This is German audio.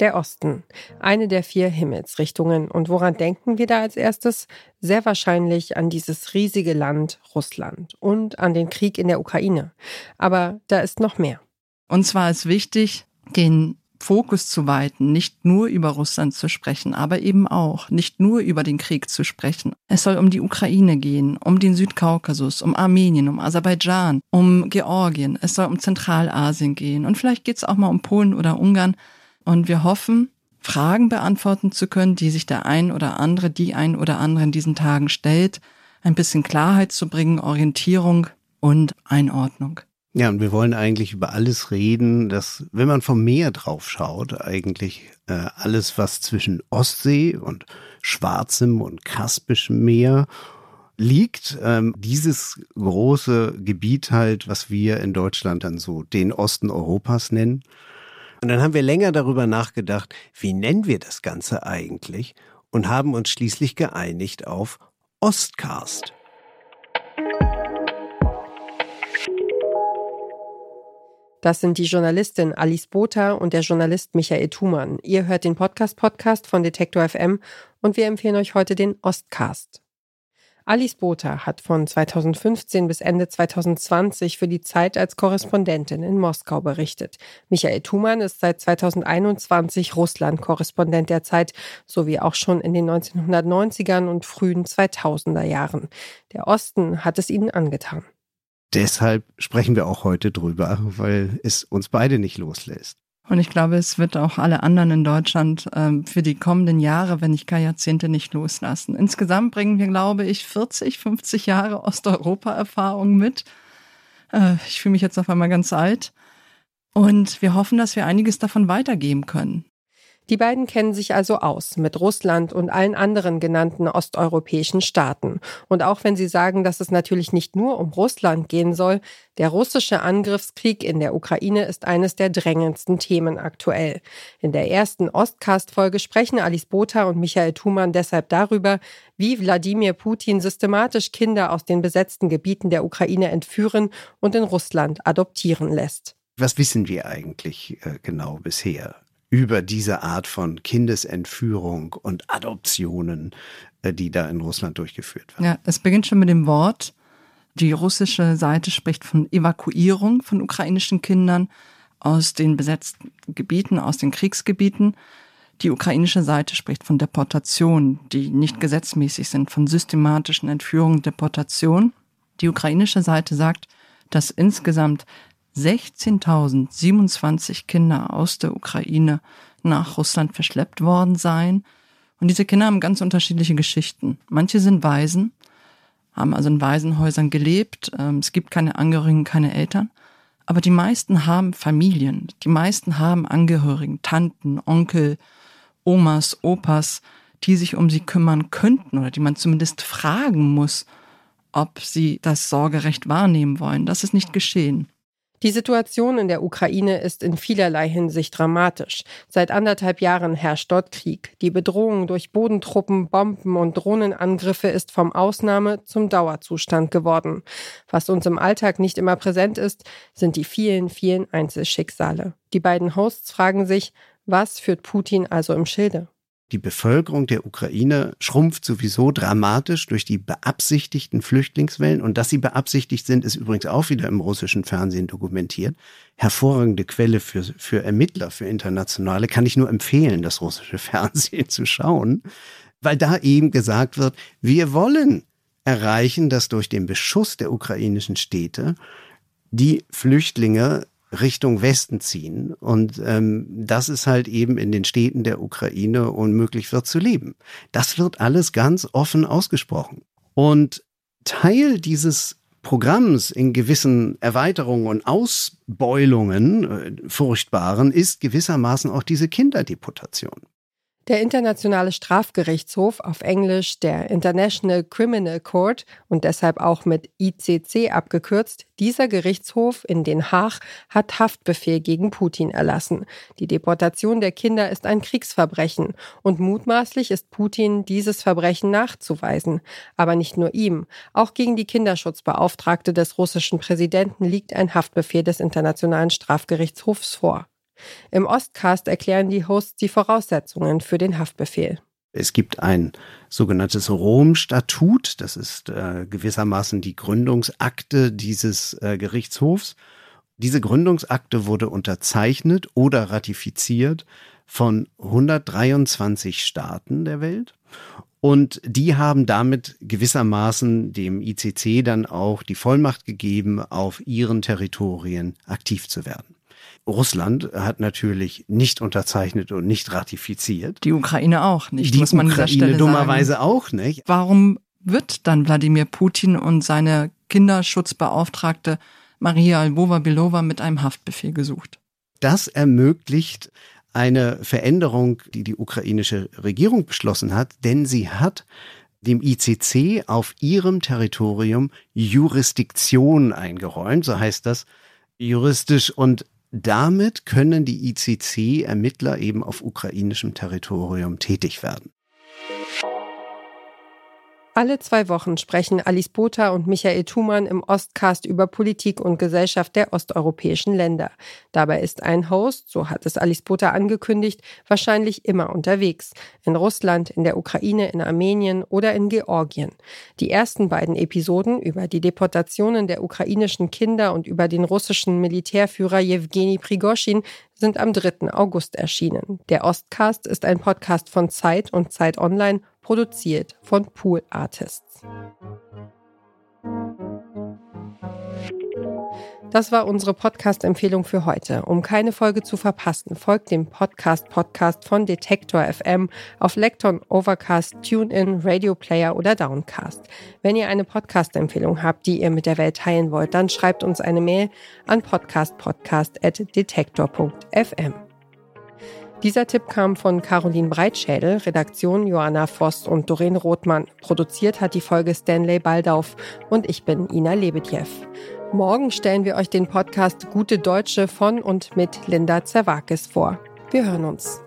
Der Osten, eine der vier Himmelsrichtungen. Und woran denken wir da als erstes? Sehr wahrscheinlich an dieses riesige Land Russland und an den Krieg in der Ukraine. Aber da ist noch mehr. Und zwar ist wichtig, den Fokus zu weiten, nicht nur über Russland zu sprechen, aber eben auch nicht nur über den Krieg zu sprechen. Es soll um die Ukraine gehen, um den Südkaukasus, um Armenien, um Aserbaidschan, um Georgien. Es soll um Zentralasien gehen und vielleicht geht es auch mal um Polen oder Ungarn. Und wir hoffen, Fragen beantworten zu können, die sich der ein oder andere, die ein oder andere in diesen Tagen stellt, ein bisschen Klarheit zu bringen, Orientierung und Einordnung. Ja, und wir wollen eigentlich über alles reden, dass, wenn man vom Meer drauf schaut, eigentlich äh, alles, was zwischen Ostsee und Schwarzem und Kaspischem Meer liegt, ähm, dieses große Gebiet halt, was wir in Deutschland dann so den Osten Europas nennen, und dann haben wir länger darüber nachgedacht, wie nennen wir das Ganze eigentlich und haben uns schließlich geeinigt auf Ostcast. Das sind die Journalistin Alice Botha und der Journalist Michael Thumann. Ihr hört den Podcast-Podcast von Detektor FM und wir empfehlen euch heute den Ostcast. Alice Botha hat von 2015 bis Ende 2020 für die Zeit als Korrespondentin in Moskau berichtet. Michael Thumann ist seit 2021 Russland-Korrespondent der Zeit, sowie auch schon in den 1990ern und frühen 2000er Jahren. Der Osten hat es ihnen angetan. Deshalb sprechen wir auch heute drüber, weil es uns beide nicht loslässt. Und ich glaube, es wird auch alle anderen in Deutschland ähm, für die kommenden Jahre, wenn nicht gar Jahrzehnte, nicht loslassen. Insgesamt bringen wir, glaube ich, 40, 50 Jahre Osteuropa-Erfahrung mit. Äh, ich fühle mich jetzt auf einmal ganz alt. Und wir hoffen, dass wir einiges davon weitergeben können. Die beiden kennen sich also aus mit Russland und allen anderen genannten osteuropäischen Staaten. Und auch wenn sie sagen, dass es natürlich nicht nur um Russland gehen soll, der russische Angriffskrieg in der Ukraine ist eines der drängendsten Themen aktuell. In der ersten Ostcast-Folge sprechen Alice Botha und Michael Thumann deshalb darüber, wie Wladimir Putin systematisch Kinder aus den besetzten Gebieten der Ukraine entführen und in Russland adoptieren lässt. Was wissen wir eigentlich äh, genau bisher? Über diese Art von Kindesentführung und Adoptionen, äh, die da in Russland durchgeführt werden. Ja, es beginnt schon mit dem Wort. Die russische Seite spricht von Evakuierung von ukrainischen Kindern aus den besetzten Gebieten, aus den Kriegsgebieten. Die ukrainische Seite spricht von Deportation, die nicht gesetzmäßig sind, von systematischen Entführungen, Deportation. Die ukrainische Seite sagt, dass insgesamt 16.027 Kinder aus der Ukraine nach Russland verschleppt worden seien. Und diese Kinder haben ganz unterschiedliche Geschichten. Manche sind Waisen, haben also in Waisenhäusern gelebt. Ähm, es gibt keine Angehörigen, keine Eltern. Aber die meisten haben Familien. Die meisten haben Angehörigen, Tanten, Onkel, Omas, Opas, die sich um sie kümmern könnten oder die man zumindest fragen muss, ob sie das Sorgerecht wahrnehmen wollen. Das ist nicht geschehen. Die Situation in der Ukraine ist in vielerlei Hinsicht dramatisch. Seit anderthalb Jahren herrscht dort Krieg. Die Bedrohung durch Bodentruppen, Bomben und Drohnenangriffe ist vom Ausnahme zum Dauerzustand geworden. Was uns im Alltag nicht immer präsent ist, sind die vielen, vielen Einzelschicksale. Die beiden Hosts fragen sich, was führt Putin also im Schilde? Die Bevölkerung der Ukraine schrumpft sowieso dramatisch durch die beabsichtigten Flüchtlingswellen. Und dass sie beabsichtigt sind, ist übrigens auch wieder im russischen Fernsehen dokumentiert. Hervorragende Quelle für, für Ermittler, für Internationale. Kann ich nur empfehlen, das russische Fernsehen zu schauen, weil da eben gesagt wird, wir wollen erreichen, dass durch den Beschuss der ukrainischen Städte die Flüchtlinge Richtung Westen ziehen. Und ähm, das ist halt eben in den Städten der Ukraine unmöglich wird zu leben. Das wird alles ganz offen ausgesprochen. Und Teil dieses Programms in gewissen Erweiterungen und Ausbeulungen, äh, furchtbaren, ist gewissermaßen auch diese Kinderdeputation. Der Internationale Strafgerichtshof, auf Englisch der International Criminal Court und deshalb auch mit ICC abgekürzt, dieser Gerichtshof in Den Haag hat Haftbefehl gegen Putin erlassen. Die Deportation der Kinder ist ein Kriegsverbrechen und mutmaßlich ist Putin dieses Verbrechen nachzuweisen. Aber nicht nur ihm. Auch gegen die Kinderschutzbeauftragte des russischen Präsidenten liegt ein Haftbefehl des Internationalen Strafgerichtshofs vor. Im Ostcast erklären die Hosts die Voraussetzungen für den Haftbefehl. Es gibt ein sogenanntes Rom-Statut, das ist äh, gewissermaßen die Gründungsakte dieses äh, Gerichtshofs. Diese Gründungsakte wurde unterzeichnet oder ratifiziert von 123 Staaten der Welt. Und die haben damit gewissermaßen dem ICC dann auch die Vollmacht gegeben, auf ihren Territorien aktiv zu werden. Russland hat natürlich nicht unterzeichnet und nicht ratifiziert. Die Ukraine auch nicht, die muss man Ukraine an dieser Stelle dummerweise sagen. auch nicht. Warum wird dann Wladimir Putin und seine Kinderschutzbeauftragte Maria Lvova-Belova mit einem Haftbefehl gesucht? Das ermöglicht eine Veränderung, die die ukrainische Regierung beschlossen hat, denn sie hat dem ICC auf ihrem Territorium Jurisdiktion eingeräumt, so heißt das juristisch und damit können die ICC-Ermittler eben auf ukrainischem Territorium tätig werden. Alle zwei Wochen sprechen Alice Botha und Michael Thumann im Ostcast über Politik und Gesellschaft der osteuropäischen Länder. Dabei ist ein Host, so hat es Alice Botha angekündigt, wahrscheinlich immer unterwegs. In Russland, in der Ukraine, in Armenien oder in Georgien. Die ersten beiden Episoden über die Deportationen der ukrainischen Kinder und über den russischen Militärführer Jewgeni Prigoschin sind am 3. August erschienen. Der Ostcast ist ein Podcast von Zeit und Zeit Online produziert von Pool Artists. Das war unsere Podcast-Empfehlung für heute. Um keine Folge zu verpassen, folgt dem Podcast-Podcast von Detektor FM auf Lekton, Overcast, TuneIn, Radio Player oder Downcast. Wenn ihr eine Podcast-Empfehlung habt, die ihr mit der Welt teilen wollt, dann schreibt uns eine Mail an podcastpodcast.detektor.fm. Dieser Tipp kam von Caroline Breitschädel, Redaktion Joanna Voss und Doreen Rothmann. Produziert hat die Folge Stanley Baldauf und ich bin Ina Lebedjew. Morgen stellen wir euch den Podcast Gute Deutsche von und mit Linda Zerwakis vor. Wir hören uns.